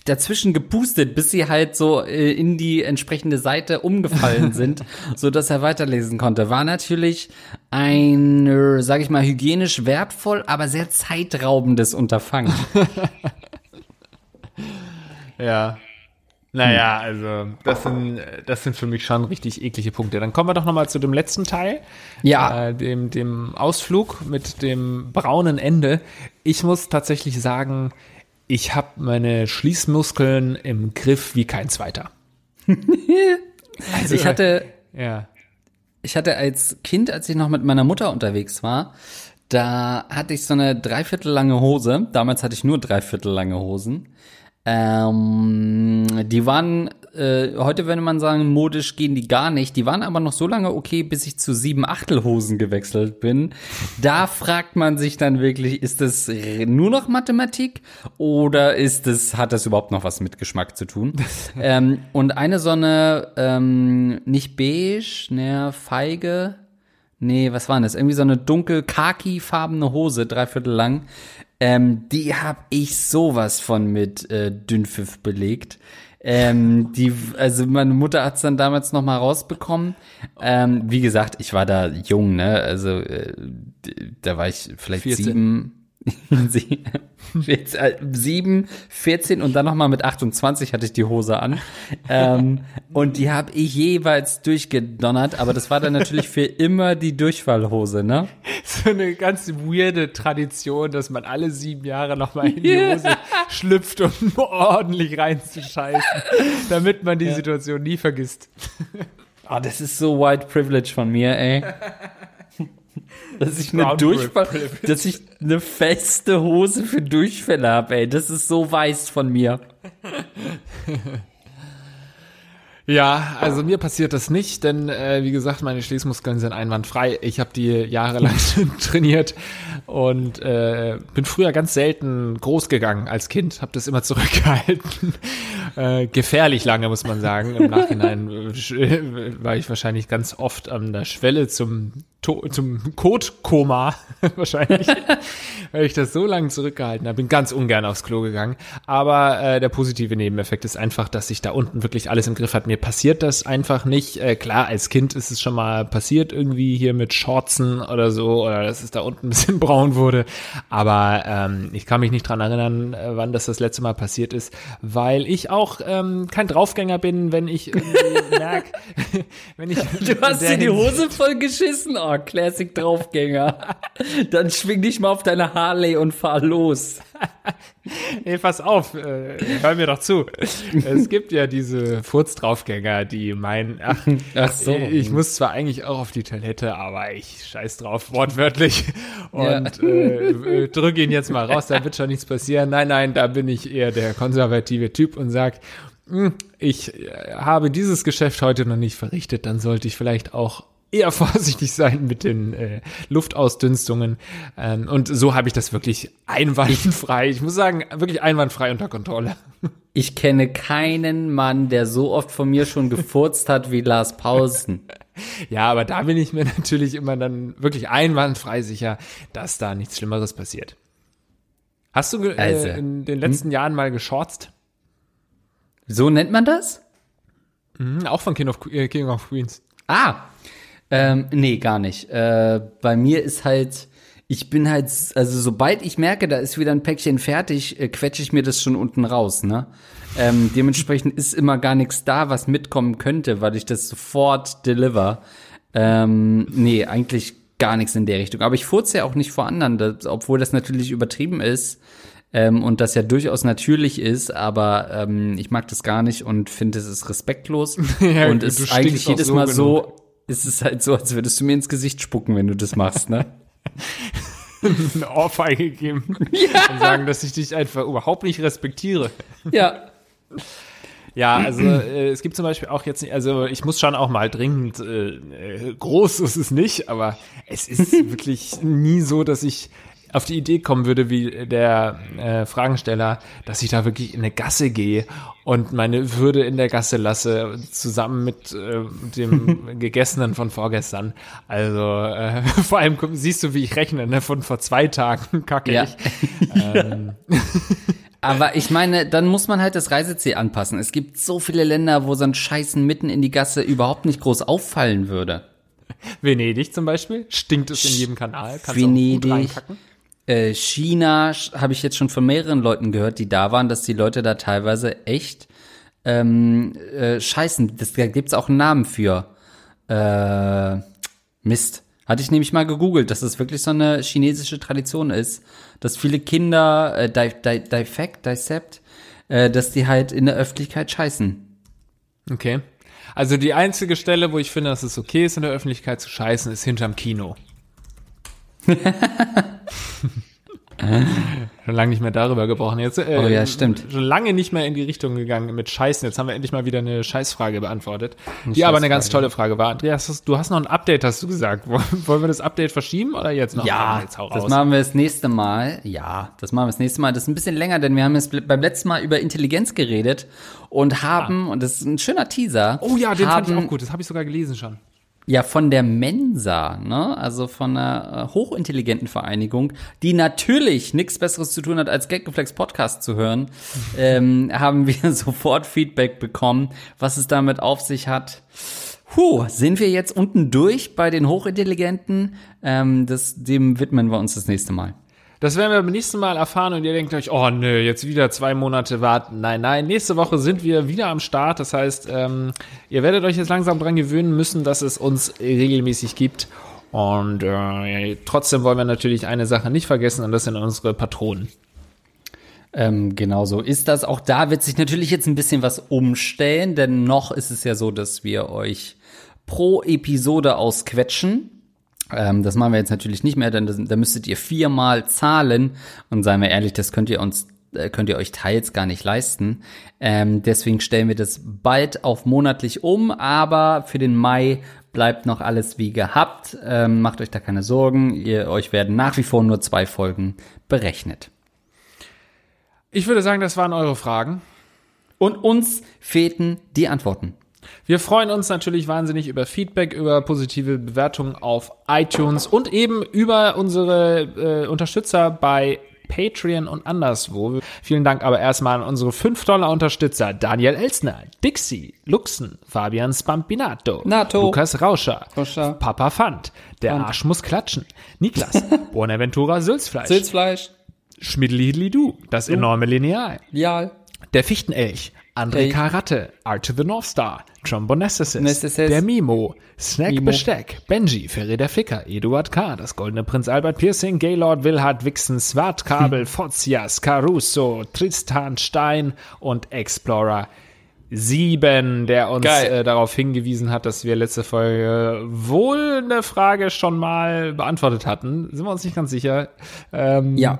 dazwischen gepustet, bis sie halt so äh, in die entsprechende Seite umgefallen sind, so dass er weiterlesen konnte. War natürlich ein, äh, sag ich mal, hygienisch wertvoll, aber sehr zeitraubendes Unterfangen. Ja. Naja, also das sind, das sind für mich schon richtig eklige Punkte. Dann kommen wir doch nochmal zu dem letzten Teil. Ja. Äh, dem, dem Ausflug mit dem braunen Ende. Ich muss tatsächlich sagen, ich habe meine Schließmuskeln im Griff wie kein zweiter. Also ich hatte, Ja. ich hatte als Kind, als ich noch mit meiner Mutter unterwegs war, da hatte ich so eine dreiviertel lange Hose. Damals hatte ich nur dreiviertel lange Hosen. Ähm, die waren äh, heute würde man sagen, modisch gehen die gar nicht. Die waren aber noch so lange okay, bis ich zu sieben Achtelhosen gewechselt bin. Da fragt man sich dann wirklich, ist das nur noch Mathematik oder ist das, hat das überhaupt noch was mit Geschmack zu tun? ähm, und eine so eine, ähm, nicht beige, ne, feige, nee, was war das? Irgendwie so eine dunkel khaki-farbene Hose, dreiviertel lang. Ähm, die hab ich sowas von mit äh, Dünnpfiff belegt. Ähm, die, also meine Mutter hat's dann damals noch mal rausbekommen. Ähm, wie gesagt, ich war da jung, ne? Also äh, da war ich vielleicht 14. sieben. Äh, sieben, 14 und dann noch mal mit 28 hatte ich die Hose an. Ähm, und die habe ich jeweils durchgedonnert, aber das war dann natürlich für immer die Durchfallhose, ne? So eine ganz weirde Tradition, dass man alle sieben Jahre nochmal in die Ja. Hose schlüpft, um ordentlich reinzuscheißen, damit man die Situation nie vergisst. Oh, das ist so White Privilege von mir, ey. Dass ich eine Durchfall, dass ich eine feste Hose für Durchfälle habe, ey. Das ist so weiß von mir. Ja, also mir passiert das nicht, denn äh, wie gesagt, meine Schließmuskeln sind einwandfrei. Ich habe die jahrelang trainiert und äh, bin früher ganz selten groß gegangen als Kind, habe das immer zurückgehalten. äh, gefährlich lange, muss man sagen. Im Nachhinein äh, sch- war ich wahrscheinlich ganz oft an der Schwelle zum to zum Kotkoma wahrscheinlich, weil ich das so lange zurückgehalten habe. Bin ganz ungern aufs Klo gegangen. Aber äh, der positive Nebeneffekt ist einfach, dass sich da unten wirklich alles im Griff hat. Mir passiert das einfach nicht. Äh, klar, als Kind ist es schon mal passiert, irgendwie hier mit Shortsen oder so, oder dass es da unten ein bisschen braun wurde. Aber ähm, ich kann mich nicht dran erinnern, äh, wann das das letzte Mal passiert ist, weil ich auch ähm, kein Draufgänger bin, wenn ich irgendwie merke, wenn ich Du hast dir die Hose voll geschissen, oh, Classic Draufgänger. Dann schwing dich mal auf deine Harley und fahr los. Nee, pass auf, äh, hör mir doch zu. Es gibt ja diese Furzdraufgänger, die meinen, ach, Ach so. ich muss zwar eigentlich auch auf die Toilette, aber ich scheiß drauf, wortwörtlich. Und äh, drück ihn jetzt mal raus, da wird schon nichts passieren. Nein, nein, da bin ich eher der konservative Typ und sag, "Hm, ich äh, habe dieses Geschäft heute noch nicht verrichtet, dann sollte ich vielleicht auch eher vorsichtig sein mit den äh, Luftausdünstungen. Ähm, und so habe ich das wirklich einwandfrei. Ich muss sagen, wirklich einwandfrei unter Kontrolle. Ich kenne keinen Mann, der so oft von mir schon gefurzt hat wie Lars Pausen. Ja, aber da bin ich mir natürlich immer dann wirklich einwandfrei sicher, dass da nichts Schlimmeres passiert. Hast du ge- Also, äh, in den letzten Jahren mal geschorzt? So nennt man das? Hm, auch von King of, äh, King of Queens. Ah, ähm, nee, gar nicht. Äh, bei mir ist halt, ich bin halt, also sobald ich merke, da ist wieder ein Päckchen fertig, äh, quetsche ich mir das schon unten raus, ne? Ähm, dementsprechend ist immer gar nichts da, was mitkommen könnte, weil ich das sofort deliver. Ähm, nee, eigentlich gar nichts in der Richtung. Aber ich furze ja auch nicht vor anderen, das, obwohl das natürlich übertrieben ist. Ähm, und das ja durchaus natürlich ist, aber ähm, ich mag das gar nicht und finde, es ist respektlos. Ja, und ist eigentlich jedes so Mal genug. so, ist es halt so, als würdest du mir ins Gesicht spucken, wenn du das machst, ne? Eine Ohrfeige geben und sagen, dass ich dich einfach überhaupt nicht respektiere. ja. Ja, also äh, es gibt zum Beispiel auch jetzt nicht, also ich muss schon auch mal dringend, äh, äh, groß ist es nicht, aber es ist wirklich nie so, dass ich auf die Idee kommen würde, wie der äh, Fragensteller, dass ich da wirklich in eine Gasse gehe und meine Würde in der Gasse lasse, zusammen mit äh, dem Gegessenen von vorgestern. Also äh, vor allem siehst du, wie ich rechne, ne? von vor zwei Tagen kacke Ja. ich. Ähm, Aber ich meine, dann muss man halt das Reiseziel anpassen. Es gibt so viele Länder, wo so ein Scheißen mitten in die Gasse überhaupt nicht groß auffallen würde. Venedig zum Beispiel, stinkt es in jedem Kanal, kannst du auch gut Venedig. reinkacken. Äh, China habe ich jetzt schon von mehreren Leuten gehört, die da waren, dass die Leute da teilweise echt ähm, äh, scheißen. Das, da gibt's auch einen Namen für. Äh, Mist. Hatte ich nämlich mal gegoogelt, dass es wirklich so eine chinesische Tradition ist, dass viele Kinder äh, di di defect, dissect, äh, dass die halt in der Öffentlichkeit scheißen. Okay. Also die einzige Stelle, wo ich finde, dass es okay ist, in der Öffentlichkeit zu scheißen, ist hinterm Kino. Schon lange nicht mehr darüber gebrochen. Jetzt, äh, Oh ja, stimmt. Schon lange nicht mehr in die Richtung gegangen mit Scheißen. Jetzt haben wir endlich mal wieder eine Scheißfrage beantwortet, die aber eine ganz tolle Frage war. Andreas, du hast noch ein Update, hast du gesagt. Wollen wir das Update verschieben oder jetzt noch? Ja, jetzt hau das machen wir das nächste Mal. Ja, das machen wir das nächste Mal. Das ist ein bisschen länger, denn wir haben jetzt beim letzten Mal über Intelligenz geredet und haben, und das ist ein schöner Teaser. oh ja, den haben, fand ich auch gut. Das habe ich sogar gelesen schon. Ja, von der Mensa, ne? Also von einer äh, hochintelligenten Vereinigung, die natürlich nichts Besseres zu tun hat, als Gaggeflex Podcast zu hören, ähm, haben wir sofort Feedback bekommen, was es damit auf sich hat. Puh, sind wir jetzt unten durch bei den Hochintelligenten? Ähm, das, dem widmen wir uns das nächste Mal. Das werden wir beim nächsten Mal erfahren und ihr denkt euch, oh nö, jetzt wieder zwei Monate warten. Nein, nein, nächste Woche sind wir wieder am Start. Das heißt, ähm, ihr werdet euch jetzt langsam dran gewöhnen müssen, dass es uns regelmäßig gibt. Und äh, trotzdem wollen wir natürlich eine Sache nicht vergessen und das sind unsere Patronen. Ähm, genau so ist das. Auch da wird sich natürlich jetzt ein bisschen was umstellen, denn noch ist es ja so, dass wir euch pro Episode ausquetschen. Ähm, das machen wir jetzt natürlich nicht mehr, denn da müsstet ihr viermal zahlen. Und seien wir ehrlich, das könnt ihr uns äh, könnt ihr euch teils gar nicht leisten. Ähm, deswegen stellen wir das bald auf monatlich um, aber für den Mai bleibt noch alles wie gehabt. Ähm, macht euch da keine Sorgen. Ihr, euch werden nach wie vor nur zwei Folgen berechnet. Ich würde sagen, das waren eure Fragen. Und uns fehlten die Antworten. Wir freuen uns natürlich wahnsinnig über Feedback, über positive Bewertungen auf iTunes und eben über unsere äh, Unterstützer bei Patreon und anderswo. Vielen Dank aber erstmal an unsere 5-Dollar-Unterstützer Daniel Elsner, Dixie, Luxen, Fabian Spampinato, Nato. Lukas Rauscher, Rauscher. Papa Fand, Der Arsch muss klatschen, Niklas, Bonaventura Sülzfleisch, Sitzfleisch. Schmidli-Du, Das enorme Lineal, Lial. der Fichtenelch, André. Karatte, Art to the North Star, Nesthesis. der Mimo, Snack Mimo. Besteck, Benji, Ferry der Ficker, Eduard K., das Goldene Prinz Albert Piercing, Gaylord Wilhard Wixen, Swartkabel, Fozias, Caruso, Tristan Stein und Explorer 7, der uns äh, darauf hingewiesen hat, dass wir letzte Folge wohl eine Frage schon mal beantwortet hatten. Sind wir uns nicht ganz sicher. Ähm, Ja.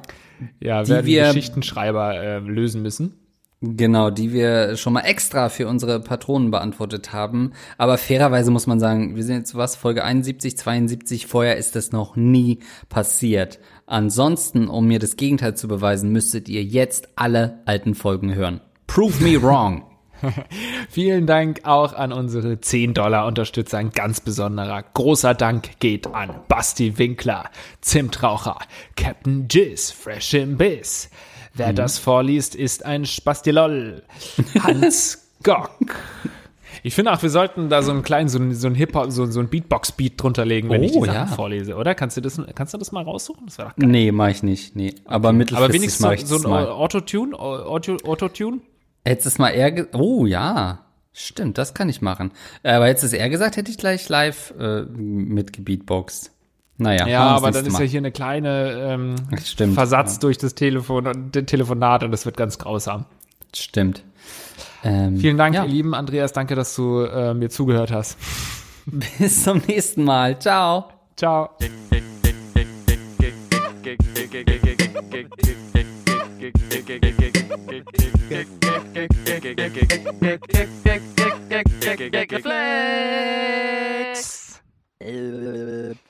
Ja, werden wir- Geschichtenschreiber äh, lösen müssen. Genau, die wir schon mal extra für unsere Patronen beantwortet haben. Aber fairerweise muss man sagen, wir sind jetzt was, Folge 71, 72, vorher ist das noch nie passiert. Ansonsten, um mir das Gegenteil zu beweisen, müsstet ihr jetzt alle alten Folgen hören. Prove me wrong. Vielen Dank auch an unsere 10-Dollar-Unterstützer. Ein ganz besonderer, großer Dank geht an Basti Winkler, Zimtraucher, Captain Jizz, Fresh im Biss. Wer das vorliest, ist ein Spastilol. Hans Gock. Ich finde auch, wir sollten da so einen kleinen, so ein, so Hip-Hop, so, so ein Beatbox-Beat drunter legen, wenn ich die Oh, Sachen ja. vorlese, oder? Kannst du das, kannst du das mal raussuchen? Das wäre doch geil. Nee, mach ich nicht, nee. Aber mittelfristig Aber wenigstens mach ich so, so ein. Autotune, Auto, Autotune? Hättest du es mal eher Oh ja, stimmt, das kann ich machen. Aber hättest du es eher gesagt, hätte ich gleich live äh, mitgebeatboxt. Naja, Ja, aber dann ist Mal. ja hier eine kleine ähm, Stimmt, Versatz durch das Telefon und den Telefonat und das wird ganz grausam. Stimmt. Ähm, Vielen Dank, ja. ihr Lieben. Andreas, danke, dass du äh, mir zugehört hast. Bis zum nächsten Mal. Ciao. Ciao. Flex.